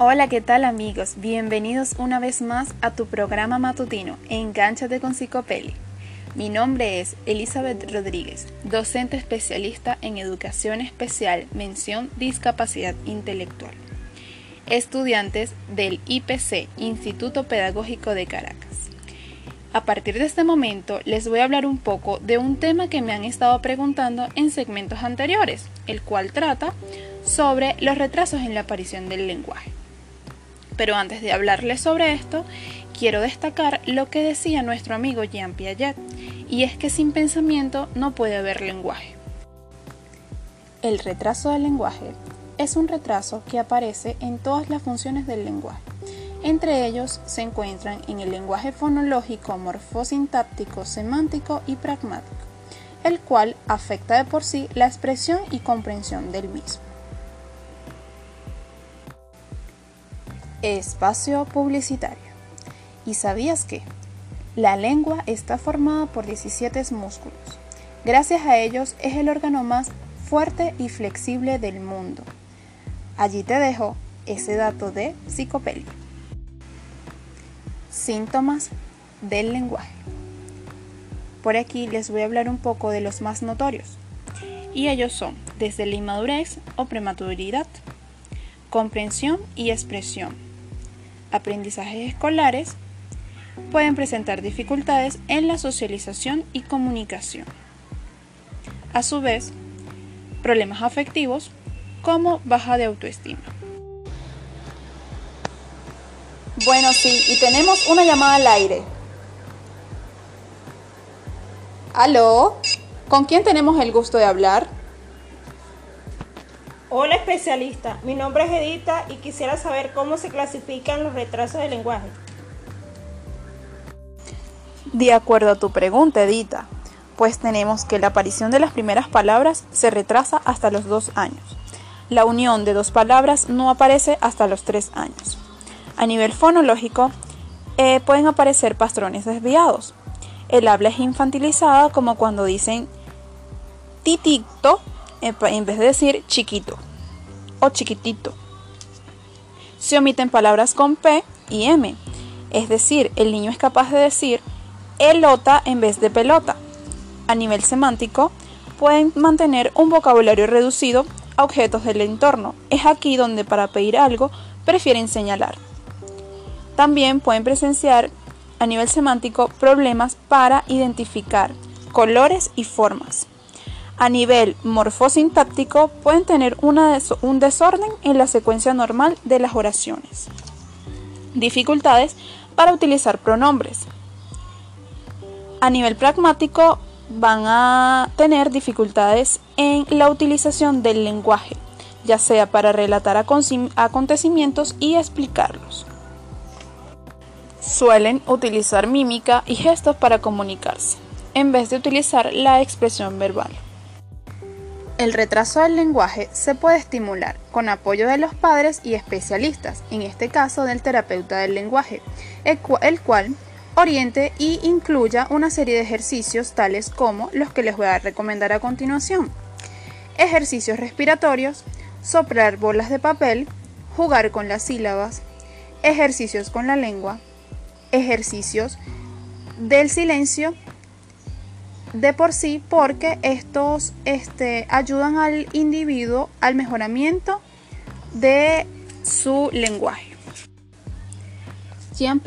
Hola, ¿qué tal amigos? Bienvenidos una vez más a tu programa matutino, Engánchate con Psicopeli. Mi nombre es Elizabeth Rodríguez, docente especialista en educación especial, mención discapacidad intelectual. Estudiantes del IPC, Instituto Pedagógico de Caracas. A partir de este momento les voy a hablar un poco de un tema que me han estado preguntando en segmentos anteriores, el cual trata sobre los retrasos en la aparición del lenguaje. Pero antes de hablarles sobre esto, quiero destacar lo que decía nuestro amigo Jean Piaget, y es que sin pensamiento no puede haber lenguaje. El retraso del lenguaje es un retraso que aparece en todas las funciones del lenguaje. Entre ellos se encuentran en el lenguaje fonológico, morfosintáctico, semántico y pragmático, el cual afecta de por sí la expresión y comprensión del mismo. Espacio publicitario. ¿Y sabías que? La lengua está formada por 17 músculos. Gracias a ellos es el órgano más fuerte y flexible del mundo. Allí te dejo ese dato de psicopelia. Síntomas del lenguaje. Por aquí les voy a hablar un poco de los más notorios. Y ellos son desde la inmadurez o prematuridad, comprensión y expresión, aprendizajes escolares, pueden presentar dificultades en la socialización y comunicación. A su vez, problemas afectivos como baja de autoestima. Bueno, sí, y tenemos una llamada al aire. ¿Aló? ¿Con quién tenemos el gusto de hablar? Hola especialista, mi nombre es Edita y quisiera saber cómo se clasifican los retrasos del lenguaje. De acuerdo a tu pregunta, Edita, pues tenemos que la aparición de las primeras palabras se retrasa hasta los dos años. La unión de dos palabras no aparece hasta los tres años. A nivel fonológico, eh, pueden aparecer patrones desviados. El habla es infantilizada como cuando dicen titito en vez de decir chiquito o chiquitito. Se omiten palabras con P y M, es decir, el niño es capaz de decir elota en vez de pelota. A nivel semántico, pueden mantener un vocabulario reducido a objetos del entorno. Es aquí donde para pedir algo prefieren señalar. También pueden presenciar a nivel semántico problemas para identificar colores y formas a nivel morfosintáctico pueden tener un desorden en la secuencia normal de las oraciones. Dificultades para utilizar pronombres. A nivel pragmático van a tener dificultades en la utilización del lenguaje, ya sea para relatar acontecimientos y explicarlos. Suelen utilizar mímica y gestos para comunicarse, en vez de utilizar la expresión verbal. El retraso del lenguaje se puede estimular con apoyo de los padres y especialistas, en este caso del terapeuta del lenguaje, el, cual oriente y incluya una serie de ejercicios tales como los que les voy a recomendar a continuación. Ejercicios respiratorios, soplar bolas de papel, jugar con las sílabas, ejercicios con la lengua, ejercicios del silencio de por sí porque estos este, ayudan al individuo al mejoramiento de su lenguaje. Jean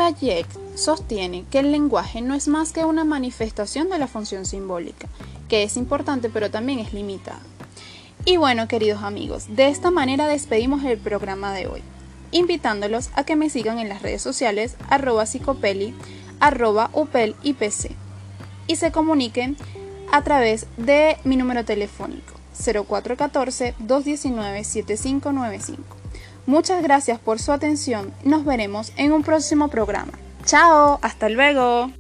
sostiene que el lenguaje no es más que una manifestación de la función simbólica, que es importante pero también es limitada. Y bueno, queridos amigos, de esta manera despedimos el programa de hoy, invitándolos a que me sigan en las redes sociales arroba psicopeli, arroba upel y se comuniquen a través de mi número telefónico 0414-219-7595. Muchas gracias por su atención. Nos veremos en un próximo programa. Chao, hasta luego.